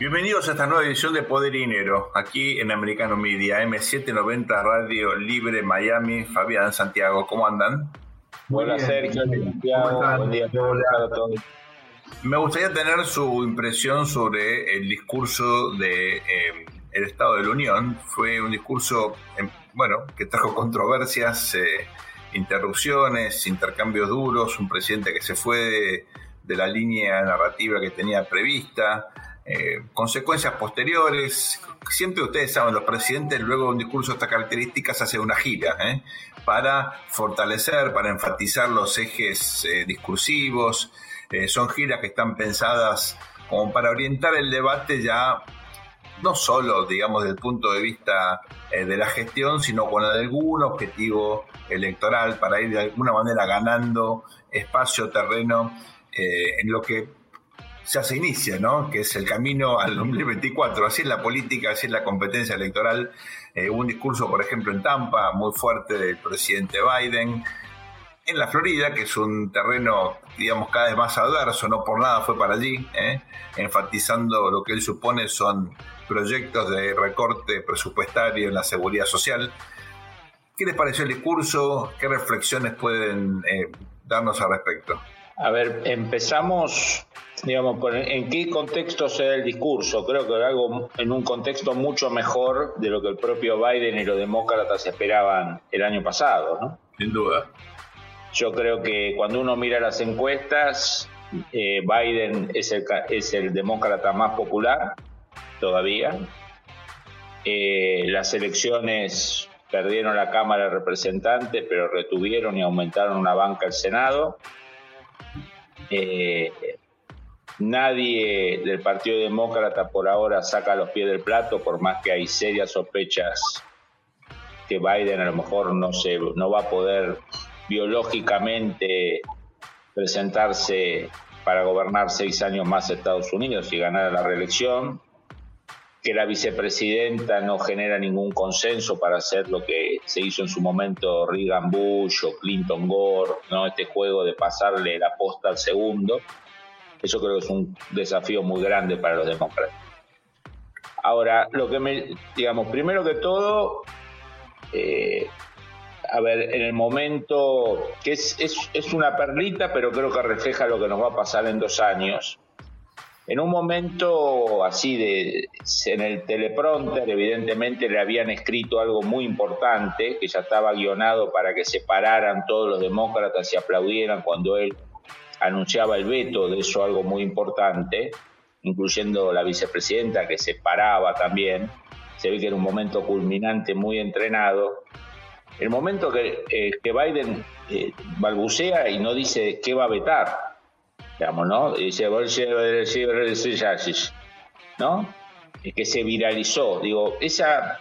Bienvenidos a esta nueva edición de Poder y Dinero, aquí en Americano Media, M790 Radio Libre Miami. Fabián, Santiago, ¿cómo andan? Hola Sergio, Santiago, buen día a todos. Me gustaría tener su impresión sobre el discurso de eh, el Estado de la Unión. Fue un discurso, em, bueno, que trajo controversias, eh, interrupciones, intercambios duros, un presidente que se fue de la línea narrativa que tenía prevista. Eh, consecuencias posteriores. Siempre ustedes saben, los presidentes luego de un discurso de estas características hacen una gira ¿eh? para fortalecer, para enfatizar los ejes eh, discursivos. son giras que están pensadas como para orientar el debate ya no solo, digamos, desde el punto de vista de la gestión, sino con algún objetivo electoral para ir de alguna manera ganando espacio, terreno en lo que ya se inicia, ¿no? Que es el camino al 2024. Así es la política, así es la competencia electoral. Eh, un discurso, por ejemplo, en Tampa, muy fuerte del presidente Biden. En la Florida, que es un terreno, digamos, cada vez más adverso, no por nada fue para allí, ¿eh? enfatizando lo que él supone son proyectos de recorte presupuestario en la seguridad social. ¿Qué les pareció el discurso? ¿Qué reflexiones pueden eh, darnos al respecto? A ver, empezamos digamos, en qué contexto se da el discurso. Creo que algo en un contexto mucho mejor de lo que el propio Biden y los demócratas esperaban el año pasado, ¿no? Sin duda. Yo creo que cuando uno mira las encuestas, eh, Biden es el, es el demócrata más popular todavía. Eh, las elecciones perdieron la Cámara de Representantes, pero retuvieron y aumentaron una banca el Senado. Eh, Nadie del Partido Demócrata por ahora saca los pies del plato, por más que hay serias sospechas que Biden a lo mejor no, se, no va a poder biológicamente presentarse para gobernar seis años más Estados Unidos y ganar la reelección, que la vicepresidenta no genera ningún consenso para hacer lo que se hizo en su momento Reagan Bush o Clinton Gore, ¿no? este juego de pasarle la posta al segundo. Eso creo que es un desafío muy grande para los demócratas. Ahora, lo que me, digamos, primero que todo, eh, a ver, en el momento, que es, es, una perlita, pero creo que refleja lo que nos va a pasar en dos años. En un momento así de, en el teleprompter, evidentemente le habían escrito algo muy importante, que ya estaba guionado para que se pararan todos los demócratas y aplaudieran cuando él anunciaba el veto de eso algo muy importante, incluyendo la vicepresidenta que se paraba también. Se ve que era un momento culminante muy entrenado. El momento que, eh, que Biden eh, balbucea y no dice qué va a vetar, digamos, ¿no? Dice, ¿no? que se viralizó. Digo, esa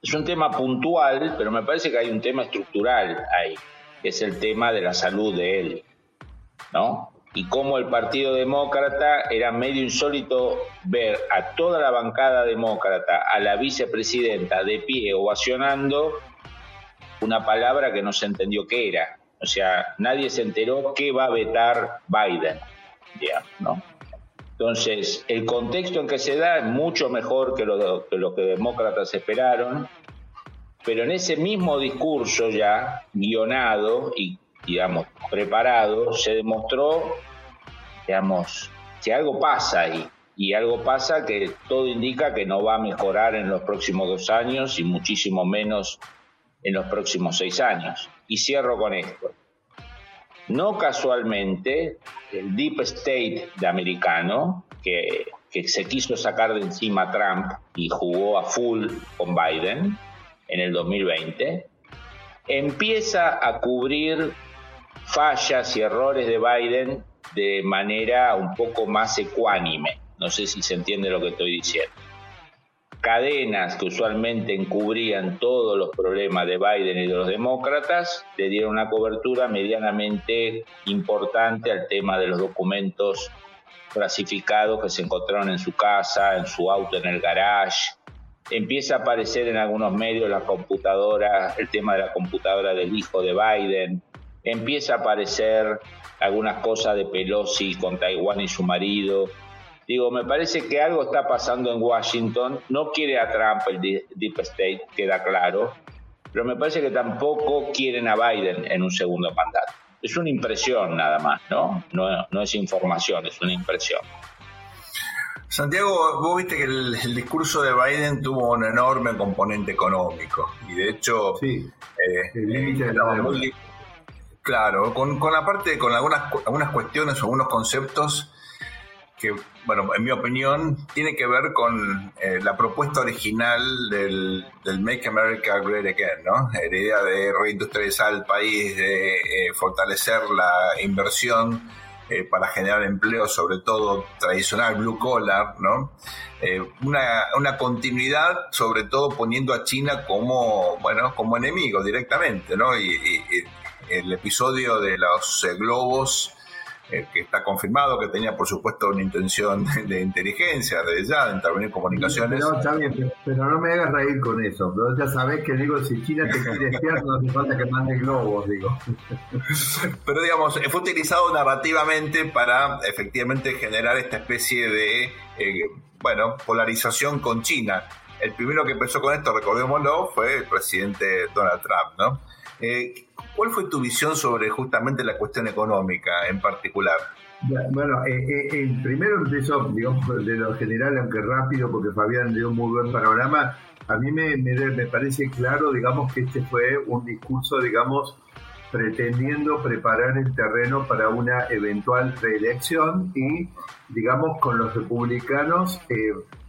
es un tema puntual, pero me parece que hay un tema estructural ahí, que es el tema de la salud de él. ¿no? Y como el Partido Demócrata era medio insólito ver a toda la bancada demócrata, a la vicepresidenta de pie ovacionando una palabra que no se entendió qué era. O sea, nadie se enteró qué va a vetar Biden, ¿no? Entonces, el contexto en que se da es mucho mejor que lo, que demócratas esperaron, pero en ese mismo discurso ya guionado y digamos, preparado, se demostró, digamos, que algo pasa ahí. Y algo pasa que todo indica que no va a mejorar en los próximos dos años y muchísimo menos en los próximos seis años. Y cierro con esto. No casualmente, el Deep State de americano, que, que se quiso sacar de encima Trump y jugó a full con Biden en el 2020, empieza a cubrir fallas y errores de Biden de manera un poco más ecuánime. No sé si se entiende lo que estoy diciendo. Cadenas que usualmente encubrían todos los problemas de Biden y de los demócratas le dieron una cobertura medianamente importante al tema de los documentos clasificados que se encontraron en su casa, en su auto, en el garage. Empieza a aparecer en algunos medios la computadora, el tema de la computadora del hijo de Biden, empieza a aparecer algunas cosas de Pelosi con Taiwán y su marido. Digo, me parece que algo está pasando en Washington. No quiere a Trump el Deep State, queda claro. Pero me parece que tampoco quieren a Biden en un segundo mandato. Es una impresión nada más, ¿no? No, no es información, es una impresión. Santiago, vos viste que el, discurso de Biden tuvo un enorme componente económico y de hecho, sí, eh, el límite muy, claro, con, con aparte con algunas algunas cuestiones, algunos conceptos que, bueno, en mi opinión, tiene que ver con eh, la propuesta original del, Make America Great Again, ¿no? La idea de reindustrializar el país, de eh, fortalecer la inversión eh, para generar empleo, sobre todo tradicional, blue collar, ¿no? una, continuidad, sobre todo poniendo a China como, bueno, como enemigo directamente, ¿no? y el episodio de los globos eh, que está confirmado que tenía, por supuesto, una intención de inteligencia desde ya, de intervenir comunicaciones. No, está bien, pero, no me hagas reír con eso. Ya sabes que digo, si China te quiere espiar, no hace falta que mande globos, digo. Pero digamos, fue utilizado narrativamente para efectivamente generar esta especie de, eh, bueno, polarización con China. El primero que empezó con esto, recordémoslo, fue el presidente Donald Trump, ¿no? Eh, ¿Cuál fue tu visión sobre justamente la cuestión económica en particular? Bueno, eh, eh, primero empiezo, digamos, de lo general, aunque rápido, porque Fabián dio un muy buen panorama. A mí me, me, parece claro, digamos, que este fue un discurso, digamos, pretendiendo preparar el terreno para una eventual reelección y, digamos, con los republicanos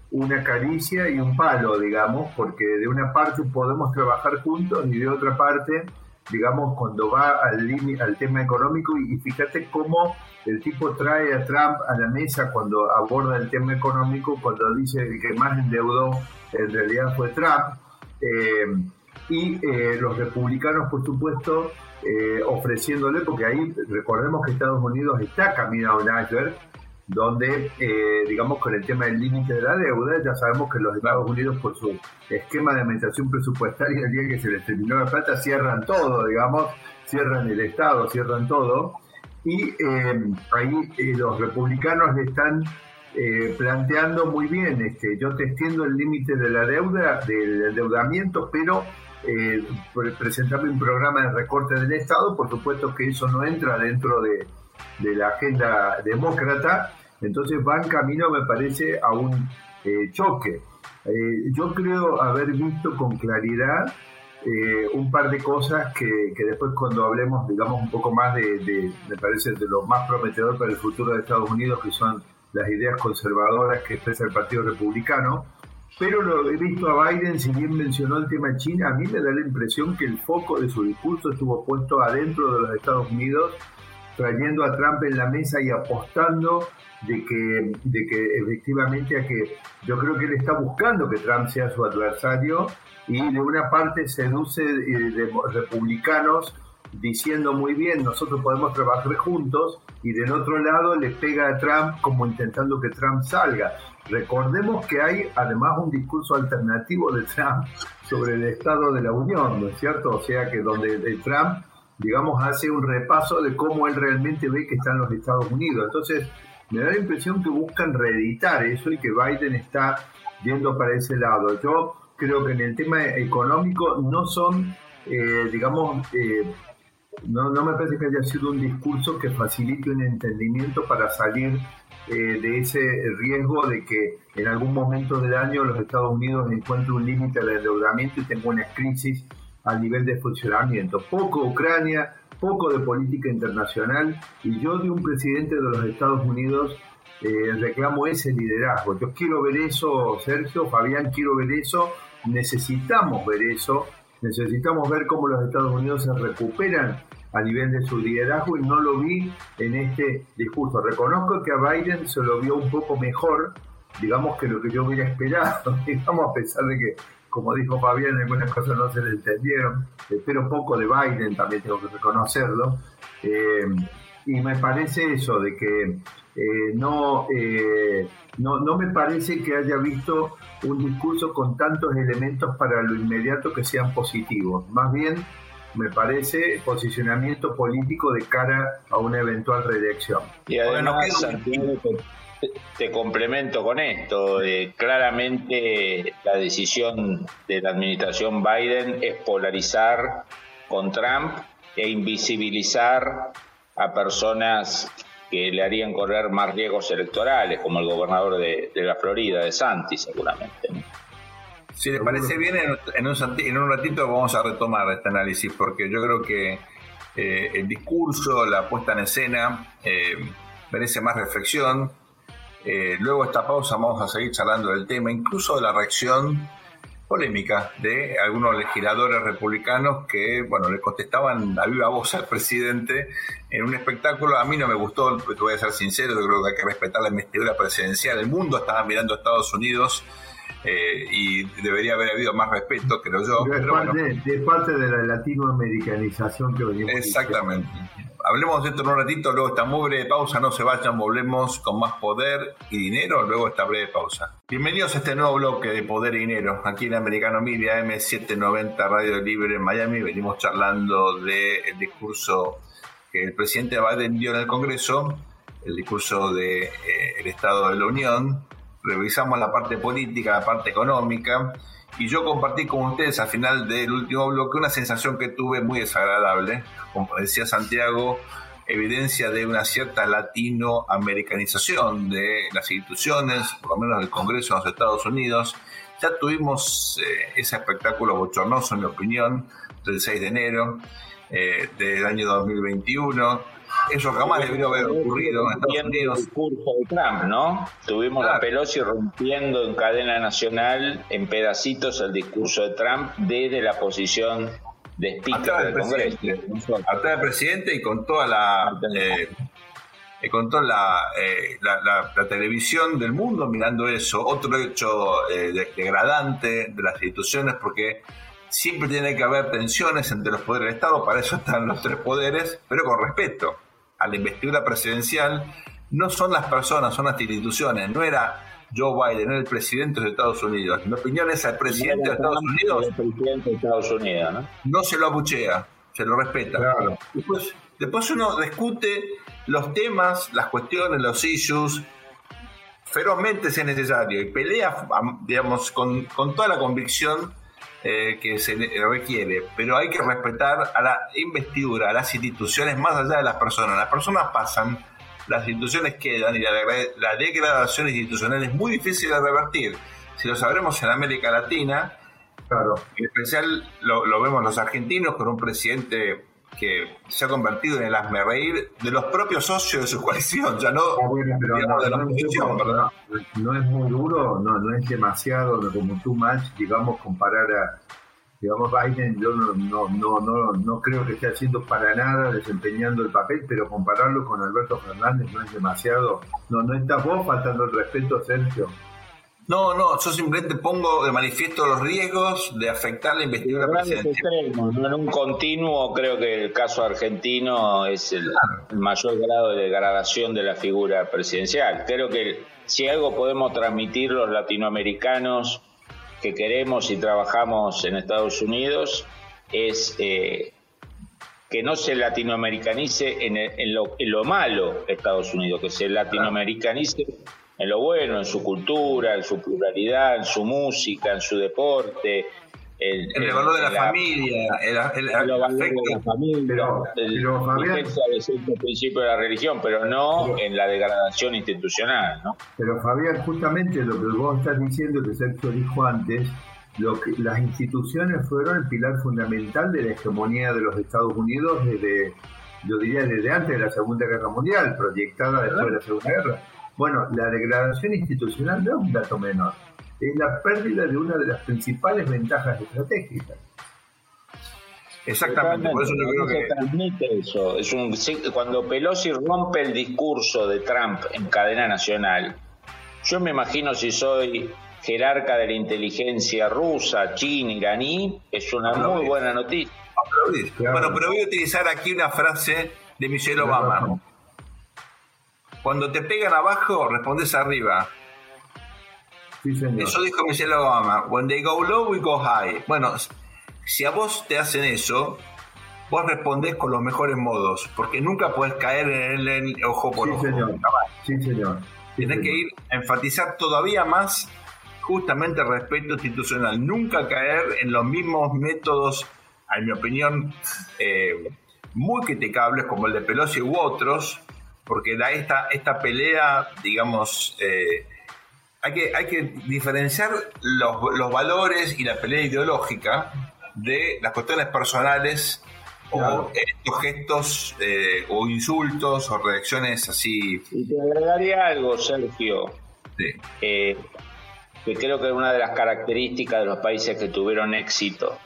una caricia y un palo, digamos, porque de una parte podemos trabajar juntos y de otra parte digamos, cuando va al, al tema económico y, fíjate cómo el tipo trae a Trump a la mesa cuando aborda el tema económico, cuando dice que más endeudó en realidad fue Trump. Eh, y eh, los republicanos, por supuesto, eh, ofreciéndole, porque ahí recordemos que Estados Unidos está caminando a un donde, eh, digamos, con el tema del límite de la deuda, ya sabemos que los Estados Unidos, por su esquema de administración presupuestaria, el día que se les terminó la plata, cierran todo, digamos, cierran el Estado, cierran todo, y eh, ahí eh, los republicanos le están planteando muy bien, este, yo te extiendo el límite de la deuda, del endeudamiento, pero presentarme un programa de recorte del Estado, por supuesto que eso no entra dentro de, de la agenda demócrata, entonces van camino, me parece, a un eh, choque. Eh, yo creo haber visto con claridad eh, un par de cosas que, después cuando hablemos, digamos, un poco más de, me parece, de lo más prometedor para el futuro de Estados Unidos, que son las ideas conservadoras que expresa el Partido Republicano. Pero lo he visto a Biden, si bien mencionó el tema China, a mí me da la impresión que el foco de su discurso estuvo puesto adentro de los Estados Unidos trayendo a Trump en la mesa y apostando de que, de que efectivamente a que yo creo que él está buscando que Trump sea su adversario y de una parte seduce eh, republicanos diciendo muy bien, nosotros podemos trabajar juntos, y del otro lado le pega a Trump como intentando que Trump salga. Recordemos que hay además un discurso alternativo de Trump sobre el Estado de la Unión, ¿no es cierto? O sea que donde Trump digamos, hace un repaso de cómo él realmente ve que están los Estados Unidos. Entonces, me da la impresión que buscan reeditar eso y que Biden está yendo para ese lado. Yo creo que en el tema económico no son, eh, digamos, eh, no, no me parece que haya sido un discurso que facilite un entendimiento para salir eh, de ese riesgo de que en algún momento del año los Estados Unidos encuentren un límite de endeudamiento y tengan una crisis al nivel de funcionamiento. Poco Ucrania, poco de política internacional y yo de un presidente de los Estados Unidos eh, reclamo ese liderazgo. Yo quiero ver eso, Sergio, Fabián, quiero ver eso, necesitamos ver eso, necesitamos ver cómo los Estados Unidos se recuperan a nivel de su liderazgo y no lo vi en este discurso. Reconozco que a Biden se lo vio un poco mejor, digamos que lo que yo hubiera esperado, digamos a pesar de que como dijo Fabián, algunas cosas no se le entendieron, pero poco de Biden, también tengo que reconocerlo. Eh, y me parece eso, de que eh, no, eh, no, no me parece que haya visto un discurso con tantos elementos para lo inmediato que sean positivos. Más bien, me parece posicionamiento político de cara a una eventual reelección. Y además, te complemento con esto. Eh, claramente la decisión de la administración Biden es polarizar con Trump e invisibilizar a personas que le harían correr más riesgos electorales, como el gobernador de, la Florida, de Santi, seguramente. Si le parece bien, en, un, ratito vamos a retomar este análisis, porque yo creo que eh, el discurso, la puesta en escena, eh, merece más reflexión. Eh, luego de esta pausa vamos a seguir charlando del tema, incluso de la reacción polémica de algunos legisladores republicanos que, bueno, le contestaban a viva voz al presidente en un espectáculo. A mí no me gustó, voy a ser sincero, yo creo que hay que respetar la investidura presidencial. El mundo estaba mirando a Estados Unidos eh, y debería haber habido más respeto, creo yo. Pero, de, parte de la latinoamericanización que venimos. Exactamente. Hablemos de un ratito, luego esta muy breve pausa, no se vayan, volvemos con más poder y dinero, luego esta breve pausa. Bienvenidos a este nuevo bloque de Poder y Dinero, aquí en Americano Media M790 Radio Libre en Miami. Venimos charlando del discurso que el presidente Biden dio en el Congreso, el discurso del de, eh, Estado de la Unión. Revisamos la parte política, la parte económica, y yo compartí con ustedes al final del último bloque una sensación que tuve muy desagradable, como decía Santiago, evidencia de una cierta latinoamericanización de las instituciones, por lo menos del Congreso de los Estados Unidos. Ya tuvimos eh, ese espectáculo bochornoso, en mi opinión, del 6 de enero eh, del año 2021 eso jamás debió haber ocurrido en Estados Unidos. El discurso de Trump, ¿no? Tuvimos a Pelosi rompiendo en cadena nacional en pedacitos el discurso de Trump desde la posición de speaker del Congreso. Atrás del presidente y con toda la... Eh, con toda eh, la, la, televisión del mundo mirando eso. Otro hecho eh, degradante de las instituciones porque siempre tiene que haber tensiones entre los poderes del Estado, para eso están los tres poderes, pero con respeto a la investidura presidencial, no son las personas, son las instituciones. No era Joe Biden, era el presidente de Estados Unidos. Mi opinión es el presidente de Estados Unidos. El presidente de Estados Unidos, ¿no? No se lo abuchea, se lo respeta. Después, después uno discute los temas, las cuestiones, los issues, ferozmente si es necesario, y pelea, digamos, con, con toda la convicción eh, que se requiere, pero hay que respetar a la investidura, a las instituciones más allá de las personas. Las personas pasan, las instituciones quedan y la, degradación institucional es muy difícil de revertir. Si lo sabremos en América Latina, claro. en especial lo, lo vemos los argentinos con un presidente que se ha convertido en el asmerreír de los propios socios de su coalición, ya no, de la oposición, no, es muy duro, no, no es demasiado como too much, digamos, comparar a, digamos, Biden, yo no, no, no, no, no creo que esté haciendo para nada desempeñando el papel, pero compararlo con Alberto Fernández no es demasiado, no, no está vos faltando el respeto, Sergio. No, no, yo simplemente pongo de manifiesto los riesgos de afectar la investidura presidencial. En un continuo, creo que el caso argentino es el, mayor grado de degradación de la figura presidencial. Creo que si algo podemos transmitir los latinoamericanos que queremos y trabajamos en Estados Unidos es eh, que no se latinoamericanice en, en, lo, en lo malo Estados Unidos, que se latinoamericanice en lo bueno, en su cultura, en su pluralidad, en su música, en su deporte. El, el, valor de la, familia, el, el, el de la familia, pero, el principio de la religión, pero no en la degradación institucional. ¿no? Pero Fabián, justamente lo que vos estás diciendo, que Sergio dijo antes, lo que, las instituciones fueron el pilar fundamental de la hegemonía de los Estados Unidos desde, yo diría, desde antes de la Segunda Guerra Mundial, proyectada después de la Segunda Guerra. Bueno, la degradación institucional no es un dato menor, es la pérdida de una de las principales ventajas estratégicas. Exactamente, por eso yo creo que... transmite eso. Es un, cuando Pelosi rompe el discurso de Trump en cadena nacional, yo me imagino si soy jerarca de la inteligencia rusa, china, iraní, es una muy buena noticia. Bueno, pero voy a utilizar aquí una frase de Michelle Obama. Cuando te pegan abajo, respondes arriba. Eso dijo Michelle Obama. When they go low, we go high. Bueno, si a vos te hacen eso, vos respondés con los mejores modos, porque nunca puedes caer en el, ojo por sí, ojo. Señor. Sí, señor. Tiene que ir a enfatizar todavía más justamente el respeto institucional, nunca caer en los mismos métodos, en mi opinión, eh, muy criticables como el de Pelosi u otros, porque da esta, esta pelea, digamos, eh, hay, que, hay que diferenciar los, los valores y la pelea ideológica de las cuestiones personales o estos gestos eh, o insultos o reacciones así. Y te agregaría algo, Sergio. Eh, que creo que es una de las características de los países que tuvieron éxito,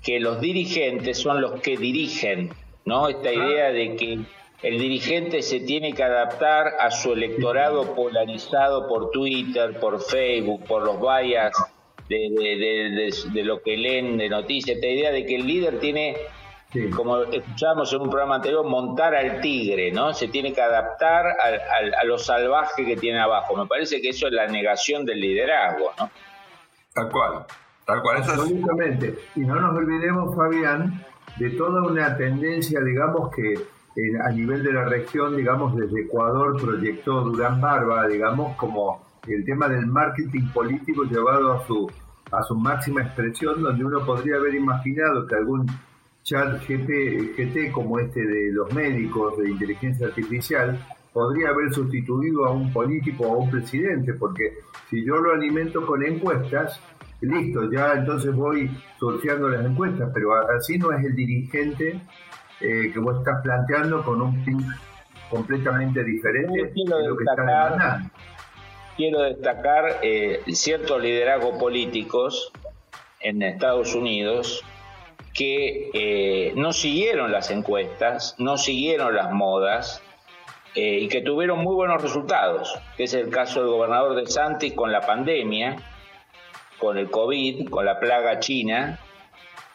que los dirigentes son los que dirigen, ¿no? Esta idea de que el dirigente se tiene que adaptar a su electorado polarizado por Twitter, por Facebook, por los bias de, de, lo que leen de noticias, esta idea de que el líder tiene, como escuchábamos en un programa anterior, montar al tigre, ¿no? Se tiene que adaptar a, lo salvaje que tiene abajo. Me parece que eso es la negación del liderazgo, ¿no? Tal cual, tal cual. Eso Absolutamente. Y no nos olvidemos, Fabián, de toda una tendencia, digamos, que a nivel de la región, digamos, desde Ecuador proyectó Durán Barba, digamos, como el tema del marketing político llevado a su, a su máxima expresión, donde uno podría haber imaginado que algún chat GT, GT como este de los médicos de inteligencia artificial podría haber sustituido a un político o a un presidente, porque si yo lo alimento con encuestas, listo, ya entonces voy surfeando las encuestas, pero así no es el dirigente eh, que vos estás planteando con un pin completamente diferente de lo que está demandando. Quiero destacar eh, ciertos liderazgos políticos en Estados Unidos que eh, no siguieron las encuestas, no siguieron las modas eh, y que tuvieron muy buenos resultados, que es el caso del gobernador de Santi con la pandemia, con el COVID, con la plaga china,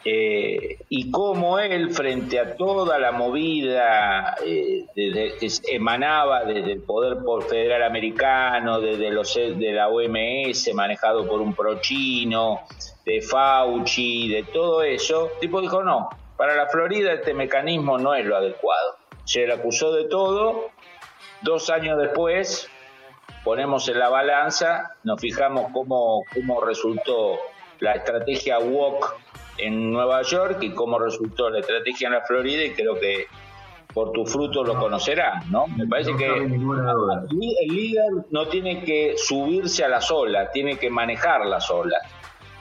eh, y cómo él, frente a toda la movida eh, que emanaba desde el poder federal americano, desde los, de la OMS, manejado por un pro-chino, de Fauci, de todo eso, tipo dijo, no, para la Florida este mecanismo no es lo adecuado. Se le acusó de todo, dos años después ponemos en la balanza, nos fijamos cómo, cómo resultó la estrategia WOC en Nueva York y cómo resultó la estrategia en la Florida y creo que por tu fruto lo conocerás, ¿no? Me parece que el líder no tiene que subirse a la olas, tiene que manejar las olas.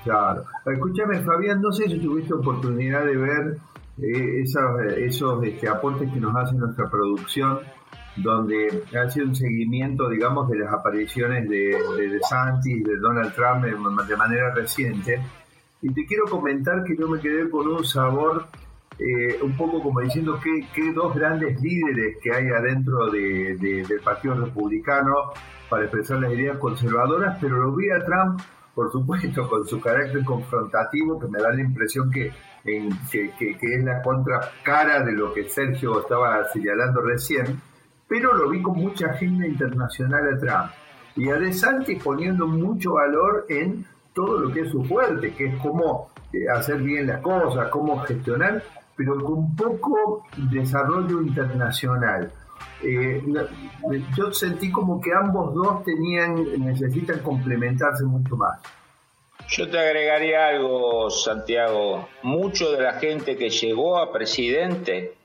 Claro. Escúchame, Fabián, no sé si tuviste oportunidad de ver eh, esos, esos este, aportes que nos hace nuestra producción, donde ha sido un seguimiento, digamos, de las apariciones de, de, de Santis, de Donald Trump de manera reciente y te quiero comentar que yo me quedé con un sabor eh, un poco como diciendo que, que, dos grandes líderes que hay adentro de, del Partido Republicano para expresar las ideas conservadoras, pero lo vi a Trump, por supuesto, con su carácter confrontativo, que me da la impresión que, que, es la contracara de lo que Sergio estaba señalando recién, pero lo vi con mucha agenda internacional a Trump. Y a poniendo mucho valor en todo lo que es su fuerte, que es cómo eh, hacer bien las cosas, cómo gestionar, pero con poco desarrollo internacional. Eh, yo sentí como que ambos dos tenían, necesitan complementarse mucho más. Yo te agregaría algo, Santiago. Mucho de la gente que llegó a presidente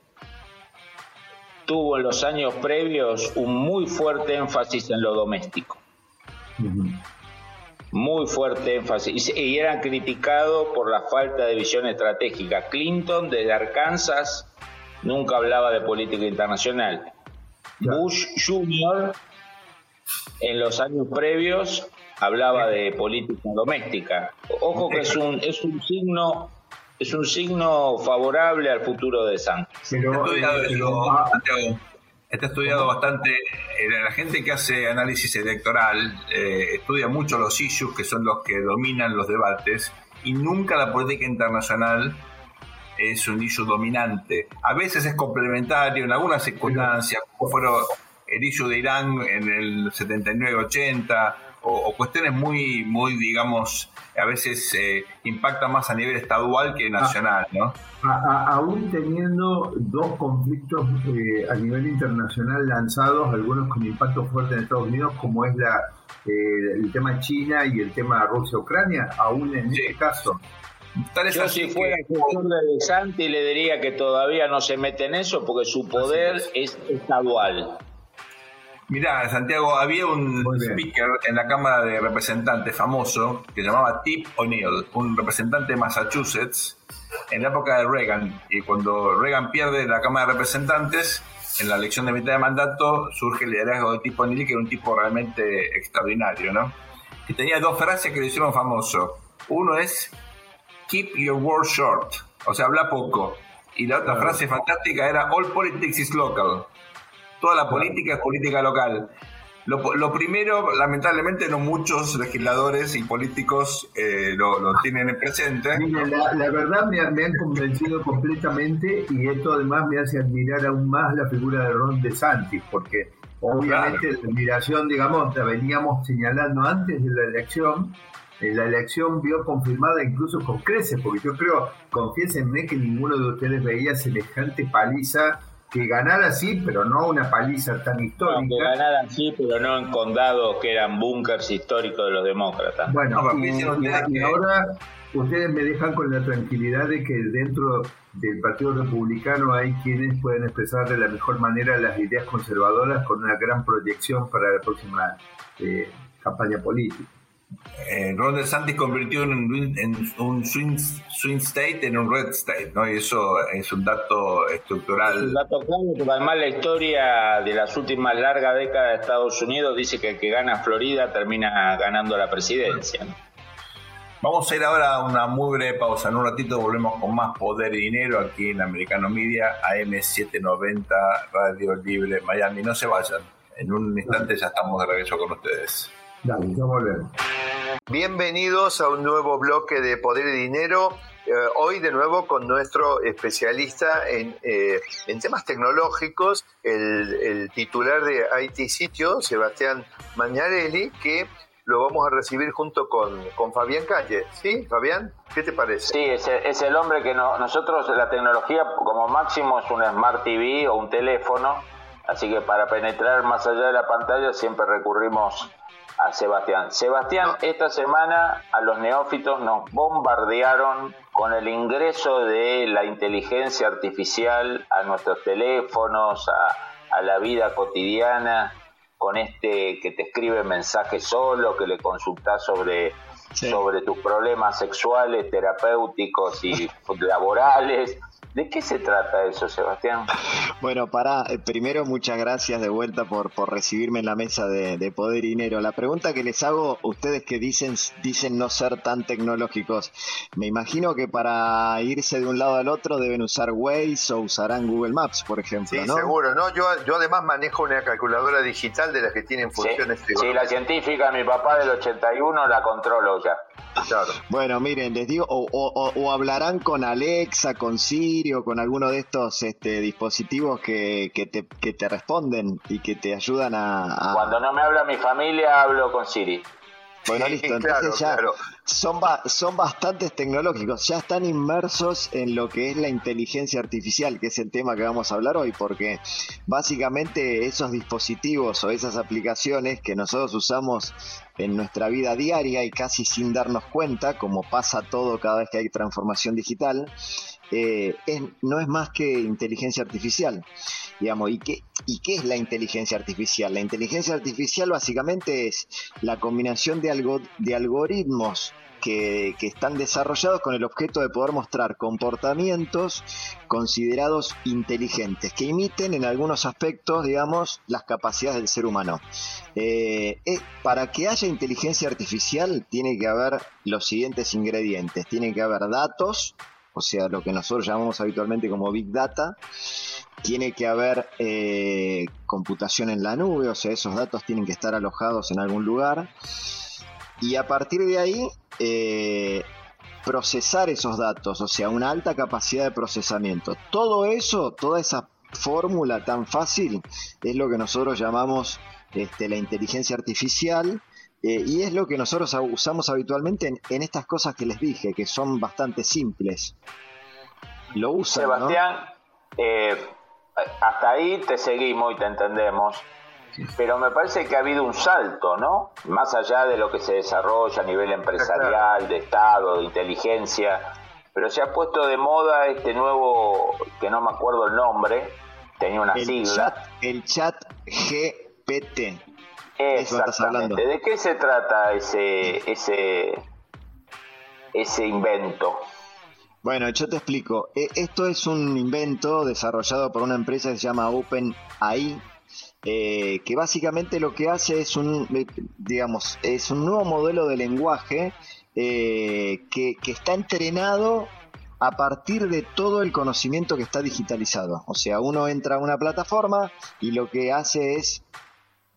tuvo en los años previos un muy fuerte énfasis en lo doméstico muy fuerte énfasis y eran criticados por la falta de visión estratégica. Clinton desde Arkansas nunca hablaba de política internacional. Bush Jr. en los años previos hablaba de política doméstica. Ojo que es un es un signo es un signo favorable al futuro de Santos. Está estudiado bastante, eh, la gente que hace análisis electoral eh, estudia mucho los issues que son los que dominan los debates y nunca la política internacional es un issue dominante. A veces es complementario en algunas circunstancias, como fueron el issue de Irán en el 79-80 o, cuestiones muy, muy, digamos, a veces eh, impactan más a nivel estadual que nacional, ¿no? aún teniendo dos conflictos eh, a nivel internacional lanzados, algunos con impacto fuerte en Estados Unidos, como es la eh, el tema China y el tema Rusia-Ucrania, aún en este caso. Yo si fuera el de Santi le diría que todavía no se mete en eso porque su poder es estadual. Mirá, Santiago, había un speaker en la Cámara de Representantes famoso que se llamaba Tip O'Neill, un representante de Massachusetts en la época de Reagan. Y cuando Reagan pierde la Cámara de Representantes, en la elección de mitad de mandato surge el liderazgo de Tip O'Neill, que era un tipo realmente extraordinario, ¿no? Y tenía dos frases que lo hicieron famoso. Uno es Keep your words short, o sea, habla poco. Y la otra frase fantástica era All politics is local Toda la política es política local. Lo, primero, lamentablemente, no muchos legisladores y políticos eh, lo, tienen en presente. la, verdad me, han convencido completamente y esto además me hace admirar aún más la figura de Ron DeSantis, porque obviamente la admiración, digamos, la veníamos señalando antes de la elección. Eh, la elección vio confirmada incluso con creces, porque yo creo, confiésenme que ninguno de ustedes veía semejante paliza que ganara sí, pero no una paliza tan histórica. que ganaran sí, pero no en condados que eran búnkers históricos de los demócratas. Bueno, y, ahora ustedes me dejan con la tranquilidad de que dentro del Partido Republicano hay quienes pueden expresar de la mejor manera las ideas conservadoras con una gran proyección para la próxima eh, campaña política eh, Ron DeSantis convirtió en, un swing, state en un red state, ¿no? Y eso es un dato estructural. Un dato claro, porque además la historia de las últimas largas décadas de Estados Unidos dice que el que gana Florida termina ganando la presidencia. Vamos a ir ahora a una muy breve pausa. En un ratito volvemos con más poder y dinero aquí en Americano Media, AM790, Radio Libre Miami. No se vayan. En un instante ya estamos de regreso con ustedes. Dale, ya volvemos. Bienvenidos a un nuevo bloque de Poder y Dinero. Eh, hoy de nuevo con nuestro especialista en, eh, temas tecnológicos, el, titular de IT Sitio, Sebastián Mañarelli, que lo vamos a recibir junto con, con Fabián Calle. ¿Sí, Fabián? ¿Qué te parece? Sí, es, es el hombre que no, nosotros, la tecnología como máximo es un Smart TV o un teléfono, así que para penetrar más allá de la pantalla siempre recurrimos a Sebastián. Sebastián, esta semana a los neófitos nos bombardearon con el ingreso de la inteligencia artificial a nuestros teléfonos, a, la vida cotidiana, con este que te escribe mensajes solo, que le consultas sobre, sobre tus problemas sexuales, terapéuticos y laborales. ¿De qué se trata eso, Sebastián? Bueno, para eh, primero muchas gracias de vuelta por, por recibirme en la mesa de, Poder y Dinero. La pregunta que les hago, ustedes que dicen, dicen no ser tan tecnológicos, me imagino que para irse de un lado al otro deben usar Waze o usarán Google Maps, por ejemplo, sí, seguro, ¿no? Yo, yo además manejo una calculadora digital de las que tienen funciones. Sí, sí la científica, mi papá del 81 la controlo ya. Bueno, miren, les digo, o, hablarán con Alexa, con Siri o con alguno de estos este, dispositivos que, que, te, que te responden y que te ayudan a, Cuando no me habla mi familia, hablo con Siri. Bueno, listo, entonces ya son, son bastantes tecnológicos, ya están inmersos en lo que es la inteligencia artificial, que es el tema que vamos a hablar hoy, porque básicamente esos dispositivos o esas aplicaciones que nosotros usamos en nuestra vida diaria y casi sin darnos cuenta, como pasa todo cada vez que hay transformación digital, eh, no es más que inteligencia artificial. Digamos, ¿y qué, ¿Y qué es la inteligencia artificial? La inteligencia artificial básicamente es la combinación de, algo, de algoritmos que, están desarrollados con el objeto de poder mostrar comportamientos considerados inteligentes, que imiten en algunos aspectos, digamos, las capacidades del ser humano. Eh, eh, para que haya inteligencia artificial tiene que haber los siguientes ingredientes. Tiene que haber datos, o sea, lo que nosotros llamamos habitualmente como Big Data. Tiene que haber eh, computación en la nube, o sea, esos datos tienen que estar alojados en algún lugar. Y a partir de ahí, eh, procesar esos datos, o sea, una alta capacidad de procesamiento. Todo eso, toda esa fórmula tan fácil, es lo que nosotros llamamos este, la inteligencia artificial Eh, y es lo que nosotros usamos habitualmente en, estas cosas que les dije, que son bastante simples. Lo usan. Sebastián, eh, hasta ahí te seguimos y te entendemos. Pero me parece que ha habido un salto, ¿no? Más allá de lo que se desarrolla a nivel empresarial, de Estado, de inteligencia. Pero se ha puesto de moda este nuevo, que no me acuerdo el nombre, tenía una sigla. el chat GPT. Exactamente. ¿De qué se trata ese, ese, ese invento? Bueno, yo te explico. E, esto es un invento desarrollado por una empresa que se llama OpenAI, eh, que básicamente lo que hace es un, eh, digamos, es un nuevo modelo de lenguaje eh, que, que está entrenado a partir de todo el conocimiento que está digitalizado. O sea, uno entra a una plataforma y lo que hace es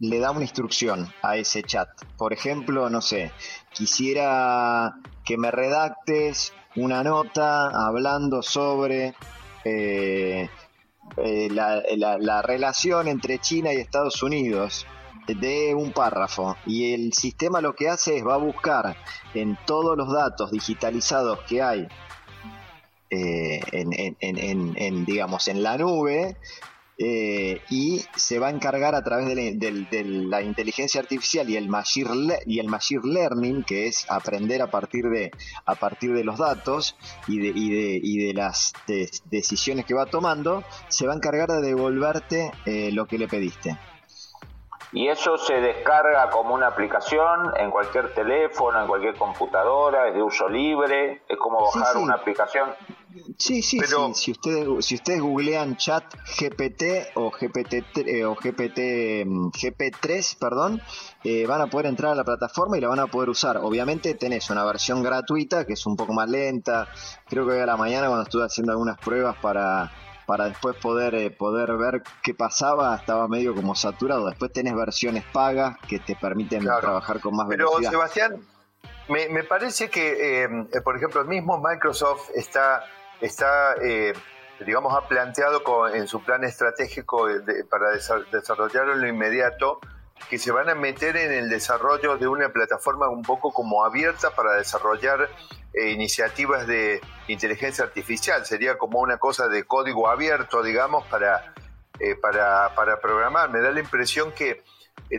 le da una instrucción a ese chat. Por ejemplo, no sé, quisiera que me redactes una nota hablando sobre eh, eh, la, relación entre China y Estados Unidos de un párrafo. Y el sistema lo que hace es va a buscar en todos los datos digitalizados que hay eh, en, digamos en la nube eh, y se va a encargar a través de la, inteligencia artificial y el, machine y el machine learning, que es aprender a partir de, a partir de los datos y de, y de, y de las decisiones que va tomando, se va a encargar de devolverte eh, lo que le pediste. Y eso se descarga como una aplicación en cualquier teléfono, en cualquier computadora, es de uso libre, es como bajar una aplicación. Sí, sí, sí. Si ustedes, si ustedes googlean chat GPT o GPT eh, o GPT mm, GP3, perdón, eh, van a poder entrar a la plataforma y la van a poder usar. Obviamente tenés una versión gratuita que es un poco más lenta. Creo que hoy a la mañana cuando estuve haciendo algunas pruebas para para después poder eh, poder ver qué pasaba. Estaba medio como saturado. Después tenés versiones pagas que te permiten trabajar con más Pero, Sebastián, me, me, parece que, por ejemplo, el mismo Microsoft está está, eh, digamos, ha planteado en su plan estratégico para desarrollarlo en lo inmediato que se van a meter en el desarrollo de una plataforma un poco como abierta para desarrollar eh, iniciativas de inteligencia artificial. Sería como una cosa de código abierto, digamos, para, eh, para, para programar. Me da la impresión que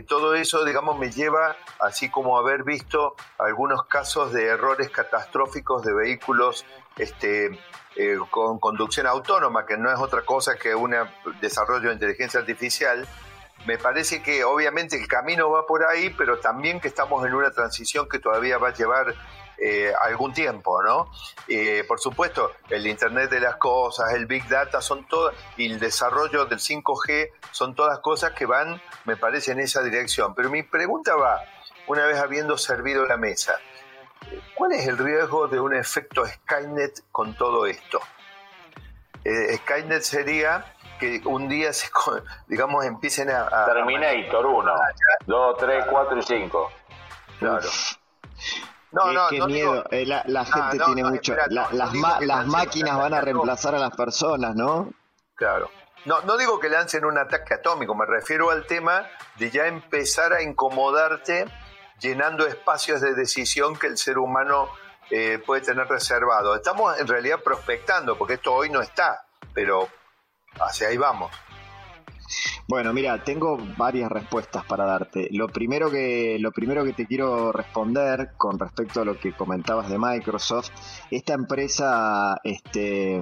todo eso, digamos, me lleva, así como haber visto algunos casos de errores catastróficos de vehículos este, eh, con conducción autónoma, que no es otra cosa que un desarrollo de inteligencia artificial, me parece que obviamente el camino va por ahí, pero también que estamos en una transición que todavía va a llevar eh, algún tiempo, ¿no? Eh, por supuesto, el Internet de las Cosas, el Big Data, son todas, y el desarrollo del 5G, son todas cosas que van, me parece, en esa dirección. Pero mi pregunta va, una vez habiendo servido la mesa, ¿Cuál es el riesgo de un efecto Skynet con todo esto? Eh, Skynet sería que un día, se, digamos, empiecen a... a Terminator 1, 2, 3, 4 y 5. Claro. No, no, qué miedo. Eh, la, ah, gente tiene mucho. las, las máquinas van a reemplazar a las personas, ¿no? Claro. No, no digo que lancen un ataque atómico, me refiero al tema de ya empezar a incomodarte llenando espacios de decisión que el ser humano eh, puede tener reservado. Estamos en realidad prospectando, porque esto hoy no está, pero hacia ahí vamos. Bueno, mira, tengo varias respuestas para darte. Lo primero que lo primero que te quiero responder con respecto a lo que comentabas de Microsoft, esta empresa este,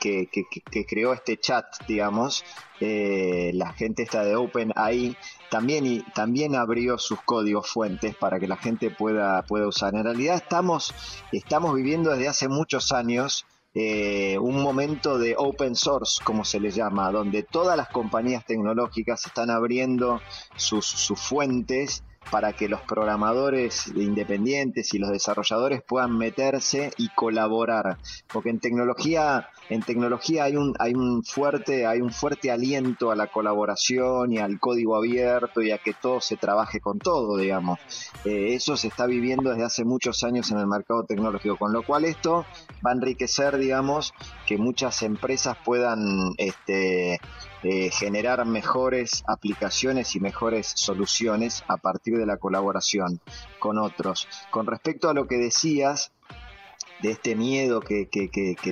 que, que, creó este chat, digamos, eh, la gente está de OpenAI también también abrió sus códigos fuentes para que la gente pueda pueda usar. En realidad estamos estamos viviendo desde hace muchos años eh, un momento de open source, como se le llama, donde todas las compañías tecnológicas están abriendo sus, sus fuentes para que los programadores independientes y los desarrolladores puedan meterse y colaborar. Porque en tecnología en tecnología hay un hay un fuerte hay un fuerte aliento a la colaboración y al código abierto y a que todo se trabaje con todo digamos. Eh, eso se está viviendo desde hace muchos años en el mercado tecnológico con lo cual esto va a enriquecer digamos que muchas empresas puedan este generar mejores aplicaciones y mejores soluciones a partir de la colaboración con otros. Con respecto a lo que decías, de este miedo que,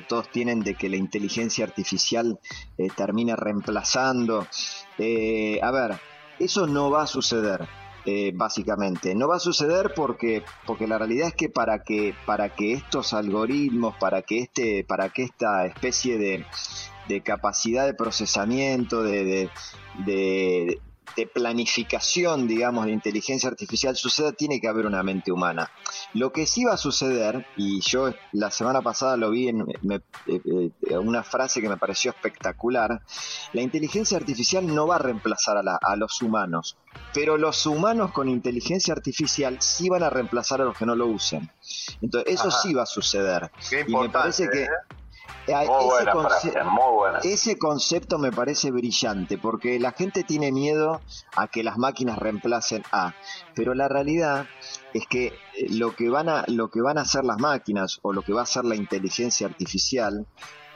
todos tienen de que la inteligencia artificial eh, termine reemplazando. Eh, a ver, eso no va a suceder. Eh, básicamente. No va a suceder porque, porque la realidad es que para que, para que estos algoritmos, para que este, para que esta especie de, de capacidad de procesamiento, de, de, de planificación, digamos, de inteligencia artificial suceda, tiene que haber una mente humana. Lo que sí va a suceder, y yo la semana pasada lo vi en eh, eh, una frase que me pareció espectacular, la inteligencia artificial no va a reemplazar a, a los humanos, pero los humanos con inteligencia artificial sí van a reemplazar a los que no lo usen. Entonces, eso sí va a suceder. y me parece que... ¿eh? Ese, ese concepto me parece brillante porque la gente tiene miedo a que las máquinas reemplacen a, pero la realidad es que eh, lo que van a lo que van a hacer las máquinas o lo que va a hacer la inteligencia artificial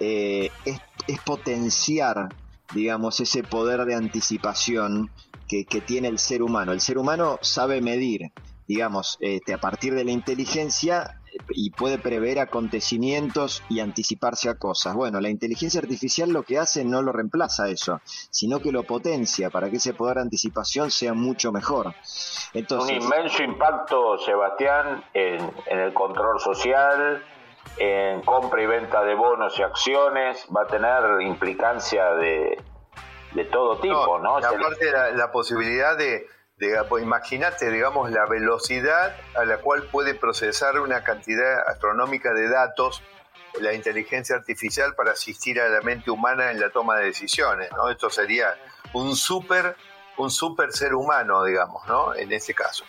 eh, es, es, potenciar digamos ese poder de anticipación que, que tiene el ser humano. El ser humano sabe medir digamos, este, a partir de la inteligencia y puede prever acontecimientos y anticiparse a cosas. Bueno, la inteligencia artificial lo que hace no lo reemplaza eso, sino que lo potencia para que ese poder de anticipación sea mucho mejor. Entonces, Un inmenso impacto, Sebastián, en, el control social, en compra y venta de bonos y acciones, va a tener implicancia de, de todo tipo, ¿no? aparte la posibilidad de imagínate, digamos, la velocidad a la cual puede procesar una cantidad astronómica de datos la inteligencia artificial para asistir a la mente humana en la toma de decisiones, ¿no? Esto sería un súper un super ser humano, digamos, ¿no? En ese caso.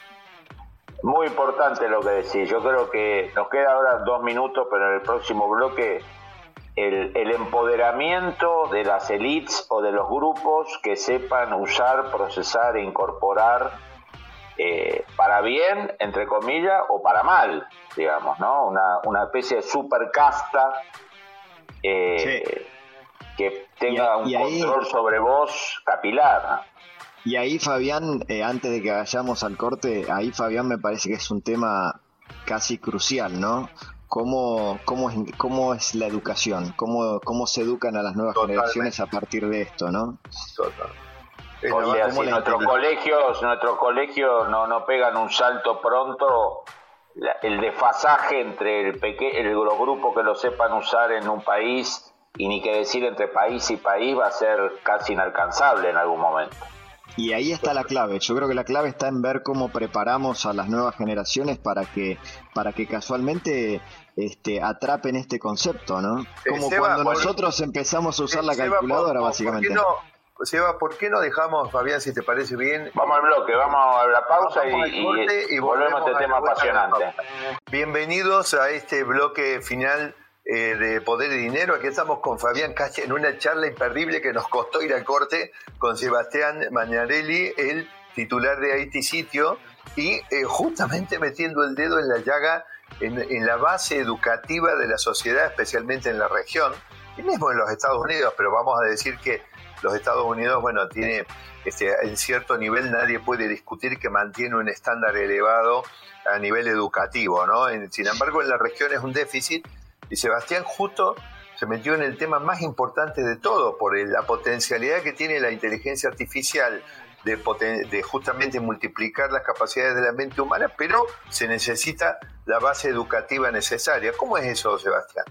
Muy importante lo que decís. Yo creo que nos queda ahora dos minutos, pero en el próximo bloque el, empoderamiento de las elites o de los grupos que sepan usar, procesar e incorporar eh, para bien, entre comillas, o para mal, digamos, ¿no? Una, especie de super casta eh, que tenga un control sobre vos capilar. Y ahí, Fabián, eh, antes de que vayamos al corte, ahí, Fabián, me parece que es un tema casi crucial, ¿no? Cómo, cómo, es, cómo es la educación, cómo, cómo se educan a las nuevas generaciones a partir de esto, ¿no? Total. si nuestros colegios, nuestros colegios no, no pegan un salto pronto, el desfasaje entre el peque el, los grupos que lo sepan usar en un país y ni que decir entre país y país va a ser casi inalcanzable en algún momento. Y ahí está la clave. Yo creo que la clave está en ver cómo preparamos a las nuevas generaciones para que, para que casualmente este, atrapen este concepto, ¿no? Como cuando nosotros empezamos a usar la calculadora, básicamente. ¿por qué no, Seba, ¿por qué no dejamos, Fabián, si te parece bien? Vamos al bloque, vamos a la pausa y, volvemos a este tema apasionante. Bienvenidos a este bloque final eh, de Poder y Dinero. Aquí estamos con Fabián Cache en una charla imperdible que nos costó ir al corte con Sebastián Mañarelli, el titular de Haití Sitio, y eh, justamente metiendo el dedo en la llaga en, la base educativa de la sociedad, especialmente en la región, y mismo en los Estados Unidos, pero vamos a decir que los Estados Unidos, bueno, tiene este, en cierto nivel nadie puede discutir que mantiene un estándar elevado a nivel educativo, ¿no? sin embargo, en la región es un déficit y Sebastián justo se metió en el tema más importante de todo, por la potencialidad que tiene la inteligencia artificial de, de, justamente multiplicar las capacidades de la mente humana, pero se necesita la base educativa necesaria. ¿Cómo es eso, Sebastián?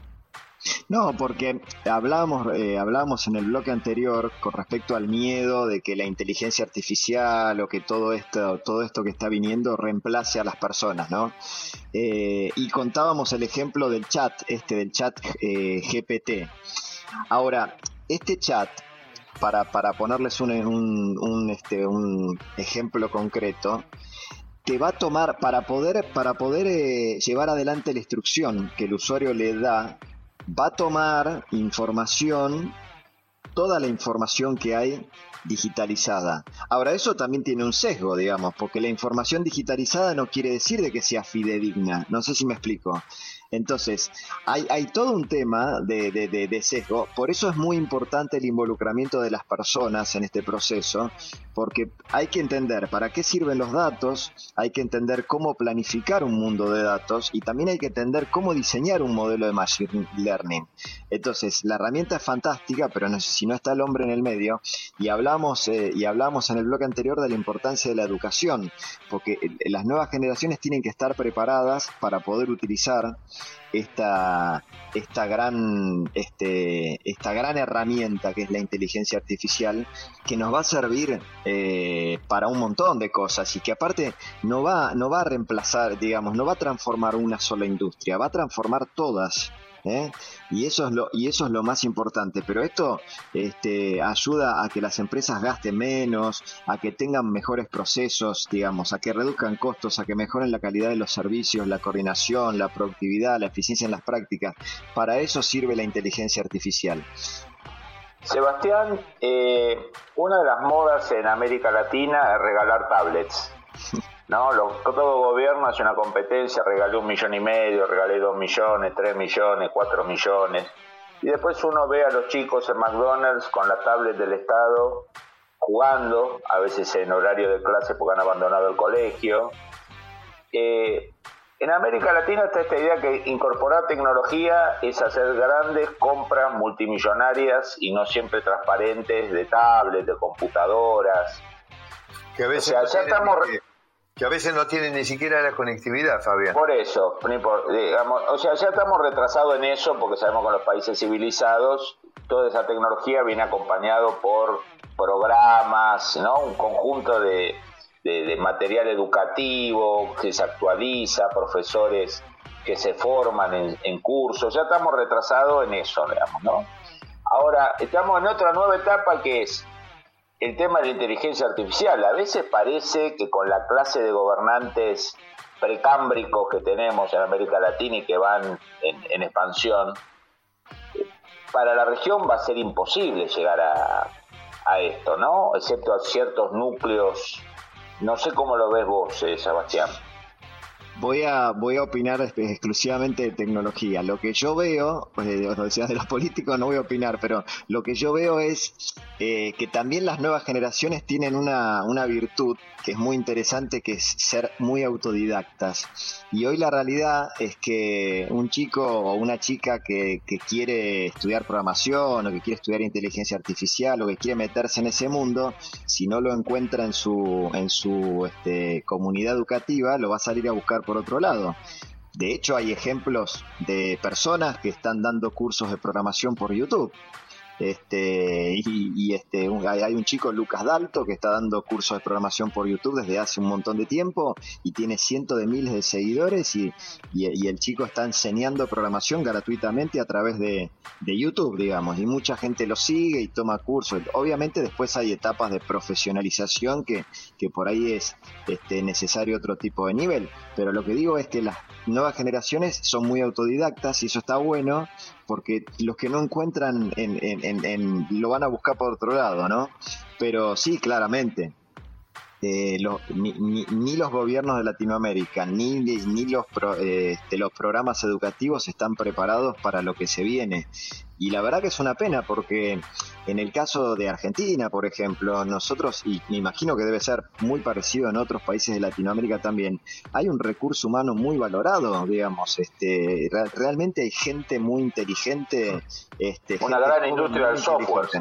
No, porque hablábamos, eh, hablábamos en el bloque anterior con respecto al miedo de que la inteligencia artificial o que todo esto, todo esto que está viniendo reemplace a las personas, ¿no? Eh, y contábamos el ejemplo del chat, este del chat eh, GPT. Ahora, este chat, para, para ponerles un, un, este, un ejemplo concreto, te va a tomar para poder para poder llevar adelante la instrucción que el usuario le da va a tomar información toda la información que hay digitalizada. Ahora, eso también tiene un sesgo, digamos, porque la información digitalizada no quiere decir de que sea fidedigna. No sé si me explico. Entonces, hay, hay todo un tema de, sesgo, por eso es muy importante el involucramiento de las personas en este proceso, porque hay que entender para qué sirven los datos, hay que entender cómo planificar un mundo de datos y también hay que entender cómo diseñar un modelo de machine learning. Entonces, la herramienta es fantástica, pero no, si no está el hombre en el medio, y hablamos, eh, y hablamos en el bloque anterior de la importancia de la educación, porque las nuevas generaciones tienen que estar preparadas para poder utilizar esta, esta, gran, este, esta gran herramienta que es la inteligencia artificial, que nos va a servir eh, para un montón de cosas y que aparte no va, no va a reemplazar, digamos, no va a transformar una sola industria, va a transformar todas. ¿Eh? Y eso es lo, y eso es lo más importante. Pero esto este, ayuda a que las empresas gasten menos, a que tengan mejores procesos, digamos, a que reduzcan costos, a que mejoren la calidad de los servicios, la coordinación, la productividad, la eficiencia en las prácticas. Para eso sirve la inteligencia artificial. Sebastián, eh, una de las modas en América Latina es regalar tablets. ¿no? todo gobierno hace una competencia, regalé un millón y medio, regalé dos millones, tres millones, cuatro millones. Y después uno ve a los chicos en McDonald's con la tablet del Estado jugando, a veces en horario de clase porque han abandonado el colegio. Eh, en América Latina está esta idea que incorporar tecnología es hacer grandes compras multimillonarias y no siempre transparentes de tablets, de computadoras. Que a veces ya estamos que a veces no tienen ni siquiera la conectividad, Fabián. Por eso, digamos, o sea, ya estamos retrasados en eso porque sabemos que en los países civilizados toda esa tecnología viene acompañado por programas, ¿no? Un conjunto de, material educativo que se actualiza, profesores que se forman en, en cursos, ya estamos retrasados en eso, digamos, ¿no? Ahora, estamos en otra nueva etapa que es el tema de inteligencia artificial. A veces parece que con la clase de gobernantes precámbricos que tenemos en América Latina y que van en, expansión, para la región va a ser imposible llegar a, a, esto, ¿no? Excepto a ciertos núcleos. No sé cómo lo ves vos, eh, Sebastián. Voy a, voy a opinar exclusivamente de tecnología. Lo que yo veo, pues, de los políticos no voy a opinar, pero lo que yo veo es eh, que también las nuevas generaciones tienen una, una virtud que es muy interesante, que es ser muy autodidactas. Y hoy la realidad es que un chico o una chica que, que quiere estudiar programación o que quiere estudiar inteligencia artificial o que quiere meterse en ese mundo, si no lo encuentra en su, en su este, comunidad educativa, lo va a salir a buscar por otro lado. De hecho, hay ejemplos de personas que están dando cursos de programación por YouTube. Este, y, este, hay un chico, Lucas Dalto, que está dando cursos de programación por YouTube desde hace un montón de tiempo y tiene cientos de miles de seguidores y, el chico está enseñando programación gratuitamente a través de, YouTube, digamos, y mucha gente lo sigue y toma cursos. Obviamente después hay etapas de profesionalización que, que por ahí es este, necesario otro tipo de nivel, pero lo que digo es que las nuevas generaciones son muy autodidactas y eso está bueno porque los que no encuentran en, en, en, lo van a buscar por otro lado, ¿no? Pero sí, claramente. Eh, ni, ni, los gobiernos de Latinoamérica ni, ni los, eh, este, los programas educativos están preparados para lo que se viene. Y la verdad que es una pena porque en el caso de Argentina, por ejemplo, nosotros, y me imagino que debe ser muy parecido en otros países de Latinoamérica también, hay un recurso humano muy valorado, digamos, este, realmente hay gente muy inteligente. Este, una gran industria del software, ¿sí?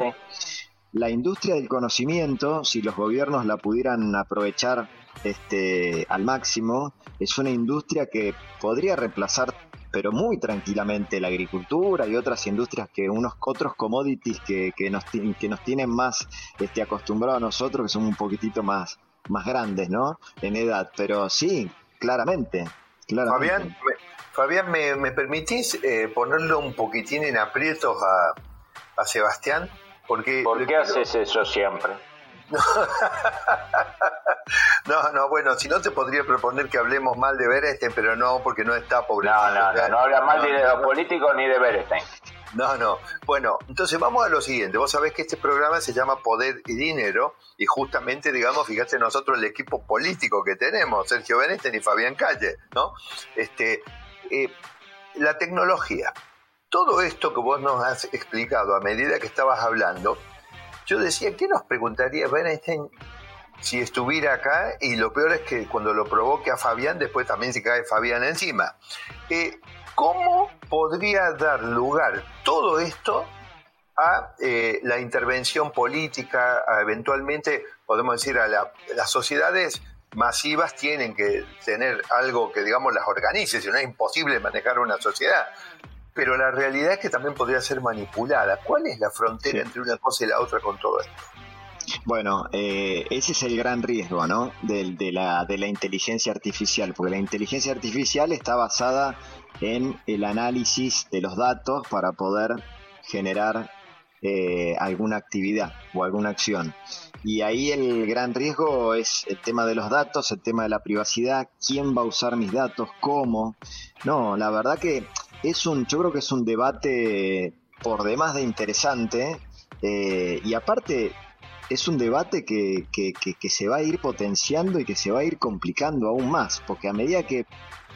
La industria del conocimiento, si los gobiernos la pudieran aprovechar este, al máximo, es una industria que podría reemplazar pero muy tranquilamente la agricultura y otras industrias que unos otros commodities que, que nos que nos tienen más este acostumbrados a nosotros que son un poquitito más más grandes no en edad. Pero sí claramente, Fabián me, Fabián me, permitís eh, ponerlo un poquitín en aprietos a, a Sebastián porque ¿por qué haces eso siempre No, no, bueno, si no te podría proponer que hablemos mal de Berestein, pero no, porque no está, pobre. No, no, no, no habla mal ni de los políticos ni de Berestein. No, no. Bueno, entonces vamos a lo siguiente. Vos sabés que este programa se llama Poder y Dinero y justamente, digamos, fíjate nosotros el equipo político que tenemos, Sergio Benítez y Fabián Calle, ¿no? Este, eh, la tecnología. Todo esto que vos nos has explicado a medida que estabas hablando, yo decía, ¿qué nos preguntaría Benestein si estuviera acá? Y lo peor es que cuando lo provoque a Fabián, después también se cae Fabián encima. Eh, ¿Cómo podría dar lugar todo esto a eh, la intervención política, eventualmente, podemos decir, a las sociedades masivas tienen que tener algo que, digamos, las organice, si no es imposible manejar una sociedad. Pero la realidad es que también podría ser manipulada. ¿Cuál es la frontera entre una cosa y la otra con todo esto? Bueno, eh, ese es el gran riesgo, ¿no? de, la, de la inteligencia artificial, porque la inteligencia artificial está basada en el análisis de los datos para poder generar eh, alguna actividad o alguna acción. Y ahí el gran riesgo es el tema de los datos, el tema de la privacidad, quién va a usar mis datos, cómo. No, la verdad que es un, yo creo que es un debate por demás de interesante eh, y aparte es un debate que, que, que, se va a ir potenciando y que se va a ir complicando aún más, porque a medida que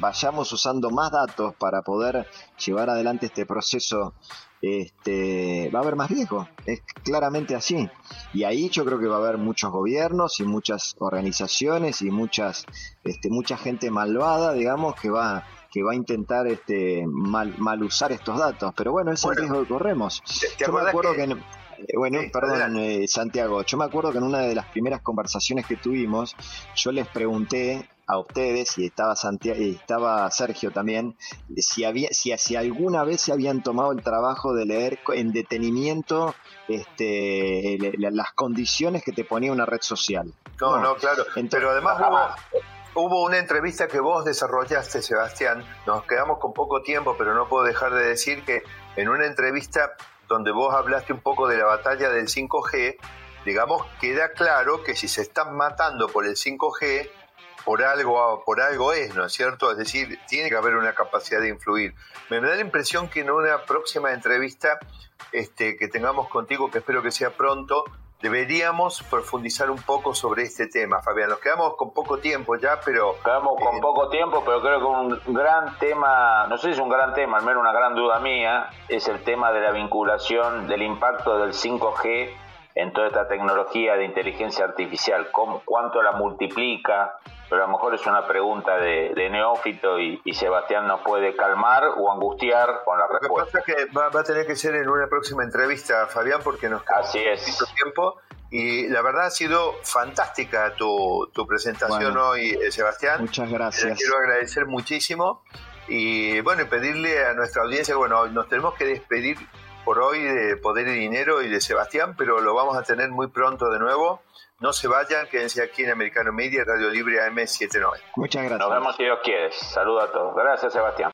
vayamos usando más datos para poder llevar adelante este proceso, este, va a haber más riesgo. Es claramente así. Y ahí yo creo que va a haber muchos gobiernos y muchas organizaciones y muchas, este, mucha gente malvada, digamos, que va que va a intentar este mal, mal usar estos datos. Pero bueno, es el riesgo que corremos. yo me acuerdo que, eh, bueno, perdón, eh, Santiago. Yo me acuerdo que en una de las primeras conversaciones que tuvimos, yo les pregunté a ustedes y estaba Santiago, y estaba Sergio también si había si, si alguna vez se habían tomado el trabajo de leer en detenimiento este las condiciones que te ponía una red social no no, claro pero además hubo, hubo una entrevista que vos desarrollaste Sebastián nos quedamos con poco tiempo pero no puedo dejar de decir que en una entrevista donde vos hablaste un poco de la batalla del 5G, digamos, queda claro que si se están matando por el 5G, por algo, por algo es, ¿no es cierto? Es decir, tiene que haber una capacidad de influir. Me da la impresión que en una próxima entrevista este, que tengamos contigo, que espero que sea pronto, deberíamos profundizar un poco sobre este tema, Fabián. Nos quedamos con poco tiempo ya, pero... Quedamos con eh, poco tiempo, pero creo que un gran tema, no sé si es un gran tema, al menos una gran duda mía, es el tema de la vinculación del impacto del 5G en toda esta tecnología de inteligencia artificial, cómo, cuánto la multiplica, pero a lo mejor es una pregunta de, neófito y, Sebastián nos puede calmar o angustiar con la respuesta. Lo que pasa es que va, a tener que ser en una próxima entrevista, Fabián, porque nos queda Así es. tiempo. Y la verdad ha sido fantástica tu, tu presentación hoy, eh, Sebastián. Muchas gracias. quiero agradecer muchísimo. Y bueno, y pedirle a nuestra audiencia, bueno, nos tenemos que despedir por hoy de Poder y Dinero y de Sebastián, pero lo vamos a tener muy pronto de nuevo. No se vayan, quédense aquí en Americano Media, Radio Libre AM790. Muchas gracias. Nos vemos si Dios quiere. Saludos a todos. Gracias, Sebastián.